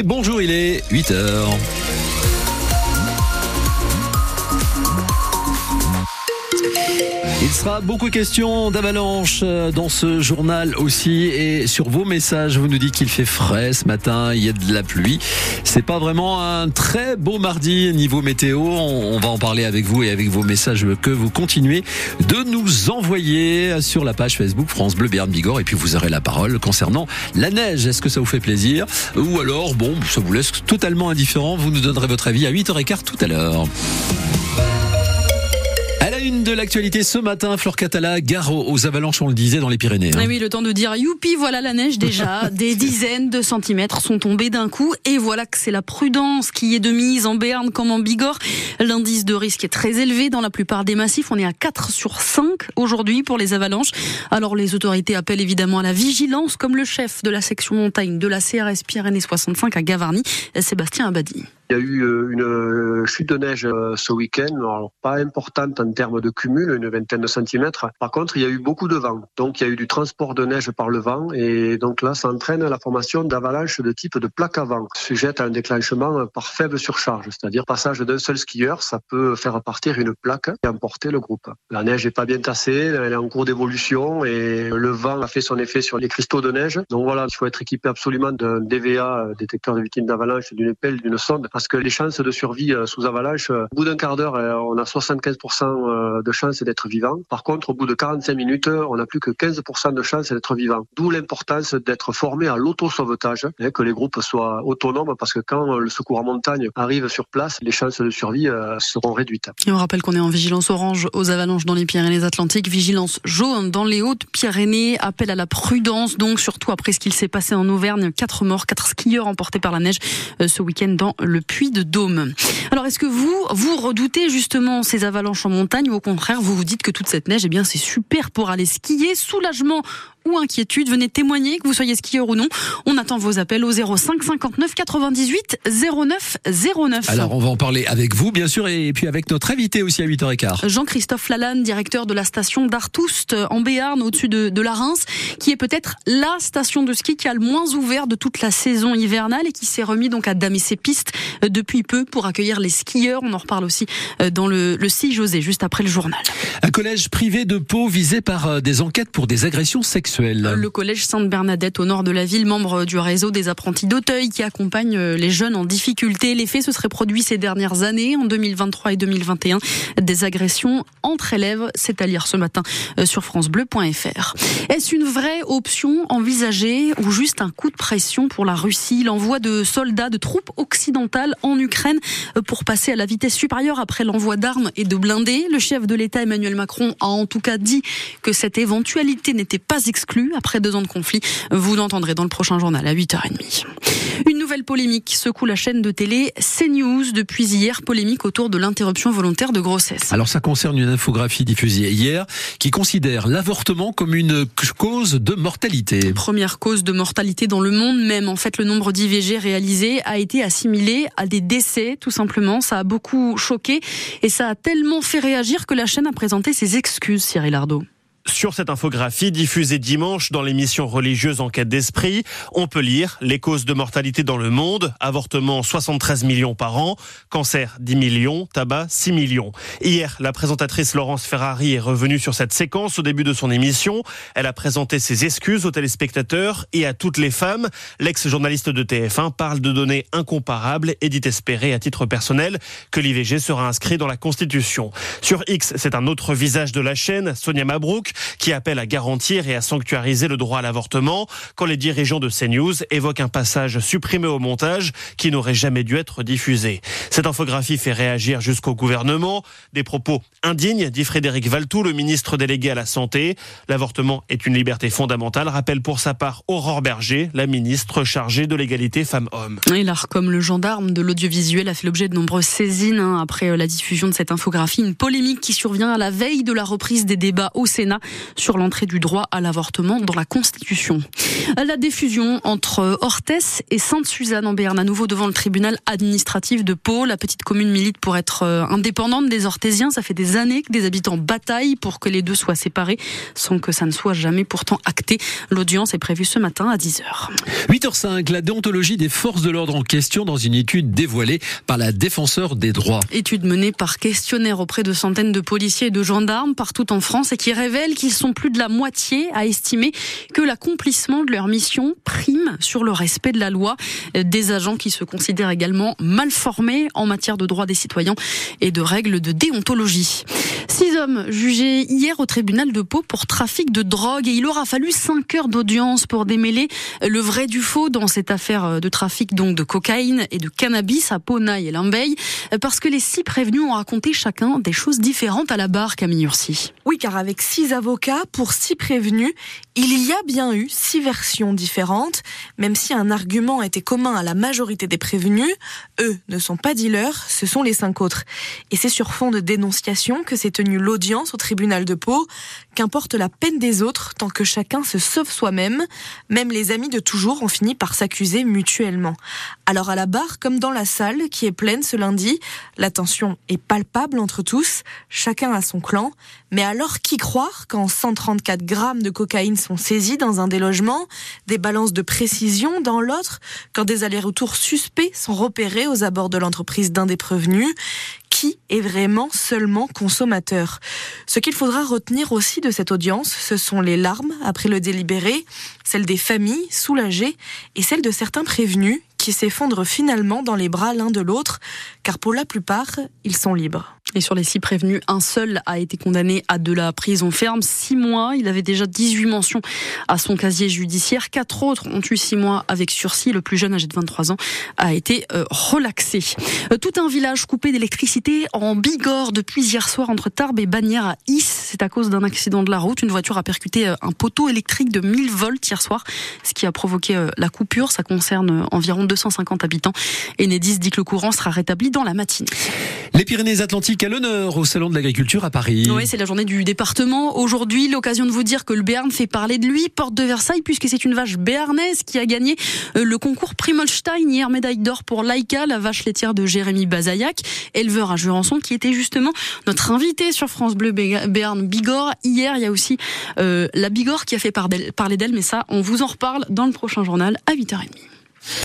Bonjour, il est 8 Il sera beaucoup question d'avalanche euh, dans ce journal aussi et sur vos messages, vous nous dites qu'il fait frais ce matin, il y a de la pluie. C'est pas vraiment un très beau mardi niveau météo. On va en parler avec vous et avec vos messages que vous continuez de nous envoyer sur la page Facebook France Bleu Béarn Bigorre et puis vous aurez la parole concernant la neige. Est-ce que ça vous fait plaisir? Ou alors bon, ça vous laisse totalement indifférent. Vous nous donnerez votre avis à 8h15 tout à l'heure une de l'actualité ce matin, Fleur Catala, gare aux avalanches, on le disait, dans les Pyrénées. Hein. Oui, le temps de dire youpi, voilà la neige déjà. Des dizaines de centimètres sont tombés d'un coup et voilà que c'est la prudence qui est de mise en Béarn comme en Bigorre. L'indice de risque est très élevé dans la plupart des massifs. On est à 4 sur 5 aujourd'hui pour les avalanches. Alors les autorités appellent évidemment à la vigilance comme le chef de la section montagne de la CRS Pyrénées 65 à Gavarnie, Sébastien Abadi. Il y a eu euh, une euh, chute de neige euh, ce week-end, pas importante en termes de cumul, une vingtaine de centimètres. Par contre, il y a eu beaucoup de vent. Donc, il y a eu du transport de neige par le vent. Et donc là, ça entraîne la formation d'avalanches de type de plaque à vent, sujette à un déclenchement par faible surcharge. C'est-à-dire, passage d'un seul skieur, ça peut faire partir une plaque et emporter le groupe. La neige n'est pas bien tassée, elle est en cours d'évolution et le vent a fait son effet sur les cristaux de neige. Donc voilà, il faut être équipé absolument d'un DVA, détecteur de victimes d'avalanche, d'une pelle, d'une sonde, parce que les chances de survie euh, sous avalanche, euh, au bout d'un quart d'heure, euh, on a 75% de chances d'être vivant. Par contre, au bout de 45 minutes, on n'a plus que 15% de chances d'être vivant. D'où l'importance d'être formé à l'auto-sauvetage, hein, que les groupes soient autonomes, parce que quand le secours en montagne arrive sur place, les chances de survie seront réduites. Et on rappelle qu'on est en vigilance orange aux avalanches dans les Pyrénées-Atlantiques, vigilance jaune dans les Hautes-Pyrénées, appel à la prudence, donc surtout après ce qu'il s'est passé en Auvergne, quatre morts, quatre skieurs emportés par la neige ce week-end dans le puits de Dôme. Alors est-ce que vous, vous redoutez justement ces avalanches en montagne ou au contraire vous vous dites que toute cette neige, eh bien c'est super pour aller skier, soulagement ou inquiétude, venez témoigner, que vous soyez skieur ou non. On attend vos appels au 05 59 98 09 09. Alors on va en parler avec vous bien sûr et puis avec notre invité aussi à 8h15. Jean-Christophe Lalanne, directeur de la station d'Artoust en Béarn au-dessus de, de la Reims, qui est peut-être la station de ski qui a le moins ouvert de toute la saison hivernale et qui s'est remis donc à damer ses pistes depuis peu pour accueillir les skieurs. On en reparle aussi euh, dans le, le 6 José juste après le journal. Un collège privé de Pau visé par euh, des enquêtes pour des agressions sexuelles le collège Sainte-Bernadette au nord de la ville, membre du réseau des apprentis d'Auteuil qui accompagne euh, les jeunes en difficulté. Les faits se seraient produits ces dernières années, en 2023 et 2021. Des agressions entre élèves, c'est à lire ce matin euh, sur francebleu.fr. Est-ce une vraie option envisagée ou juste un coup de pression pour la Russie? L'envoi de soldats, de troupes occidentales en Ukraine euh, pour passer à la vitesse supérieure après l'envoi d'armes et de blindés. Le chef de l'État Emmanuel Macron a en tout cas dit que cette éventualité n'était pas exclue exclu après deux ans de conflit. Vous l'entendrez dans le prochain journal à 8h30. Une nouvelle polémique secoue la chaîne de télé CNews depuis hier, polémique autour de l'interruption volontaire de grossesse. Alors ça concerne une infographie diffusée hier qui considère l'avortement comme une cause de mortalité. Première cause de mortalité dans le monde même. En fait, le nombre d'IVG réalisés a été assimilé à des décès, tout simplement. Ça a beaucoup choqué et ça a tellement fait réagir que la chaîne a présenté ses excuses, Cyril Ardo. Sur cette infographie diffusée dimanche dans l'émission religieuse Enquête d'esprit, on peut lire les causes de mortalité dans le monde, avortement 73 millions par an, cancer 10 millions, tabac 6 millions. Hier, la présentatrice Laurence Ferrari est revenue sur cette séquence au début de son émission. Elle a présenté ses excuses aux téléspectateurs et à toutes les femmes. L'ex-journaliste de TF1 parle de données incomparables et dit espérer à titre personnel que l'IVG sera inscrit dans la Constitution. Sur X, c'est un autre visage de la chaîne, Sonia Mabrouk, qui appelle à garantir et à sanctuariser le droit à l'avortement quand les dirigeants de CNews évoquent un passage supprimé au montage qui n'aurait jamais dû être diffusé. Cette infographie fait réagir jusqu'au gouvernement. Des propos indignes, dit Frédéric Valtou, le ministre délégué à la Santé. L'avortement est une liberté fondamentale, rappelle pour sa part Aurore Berger, la ministre chargée de l'égalité femmes-hommes. Et comme le gendarme de l'audiovisuel, a fait l'objet de nombreuses saisines hein, après euh, la diffusion de cette infographie. Une polémique qui survient à la veille de la reprise des débats au Sénat sur l'entrée du droit à l'avortement dans la Constitution. La diffusion entre Orthès et Sainte-Suzanne en Béarn, à nouveau devant le tribunal administratif de Pau. La petite commune milite pour être euh, indépendante des Orthésiens. Ça fait des années que des habitants bataillent pour que les deux soient séparés, sans que ça ne soit jamais pourtant acté. L'audience est prévue ce matin à 10h. 8h05, la déontologie des forces de l'ordre en question dans une étude dévoilée par la défenseur des droits. Étude menée par questionnaire auprès de centaines de policiers et de gendarmes partout en France et qui révèle qu'ils sont plus de la moitié à estimer que l'accomplissement de leur mission prime sur le respect de la loi. Des agents qui se considèrent également mal formés en matière de droits des citoyens et de règles de déontologie. Six hommes jugés hier au tribunal de Pau pour trafic de drogue et il aura fallu cinq heures d'audience pour démêler le vrai du faux dans cette affaire de trafic donc de cocaïne et de cannabis à Pau, Naï et Limbeil parce que les six prévenus ont raconté chacun des choses différentes à la barre, Camille Ursi. Oui, car avec six avocats pour six prévenus, il y a bien eu six versions différentes, même si un argument était commun à la majorité des prévenus. Eux ne sont pas dealers, ce sont les cinq autres. Et c'est sur fond de dénonciation que s'est tenue l'audience au tribunal de Pau. Qu'importe la peine des autres, tant que chacun se sauve soi-même, même les amis de toujours ont fini par s'accuser mutuellement. Alors à la barre, comme dans la salle, qui est pleine ce lundi, la tension est palpable entre tous, chacun a son clan, mais alors qui croire quand 134 grammes de cocaïne sont saisis dans un des logements, des balances de précision dans l'autre, quand des allers-retours suspects sont repérés aux abords de l'entreprise d'un des prévenus qui est vraiment seulement consommateur? Ce qu'il faudra retenir aussi de cette audience, ce sont les larmes après le délibéré, celles des familles soulagées et celles de certains prévenus qui s'effondrent finalement dans les bras l'un de l'autre, car pour la plupart, ils sont libres. Et sur les six prévenus, un seul a été condamné à de la prison ferme, six mois. Il avait déjà 18 mentions à son casier judiciaire. Quatre autres ont eu six mois avec sursis. Le plus jeune, âgé de 23 ans, a été euh, relaxé. Euh, tout un village coupé d'électricité en Bigorre depuis hier soir entre Tarbes et Bagnères à Is. C'est à cause d'un accident de la route. Une voiture a percuté euh, un poteau électrique de 1000 volts hier soir, ce qui a provoqué la coupure. Ça concerne environ 250 habitants. Enedis dit que le courant sera rétabli dans la matinée. Les Pyrénées-Atlantiques à l'honneur au Salon de l'Agriculture à Paris. Oui, c'est la journée du département. Aujourd'hui, l'occasion de vous dire que le Béarn fait parler de lui, porte de Versailles, puisque c'est une vache béarnaise qui a gagné euh, le concours Primolstein hier, médaille d'or pour Laïka, la vache laitière de Jérémy Bazaillac, éleveur à Jurançon, qui était justement notre invité sur France Bleu Béarn Bigorre. Hier, il y a aussi euh, la Bigorre qui a fait parler d'elle, mais ça, on vous en reparle dans le prochain journal à 8h30.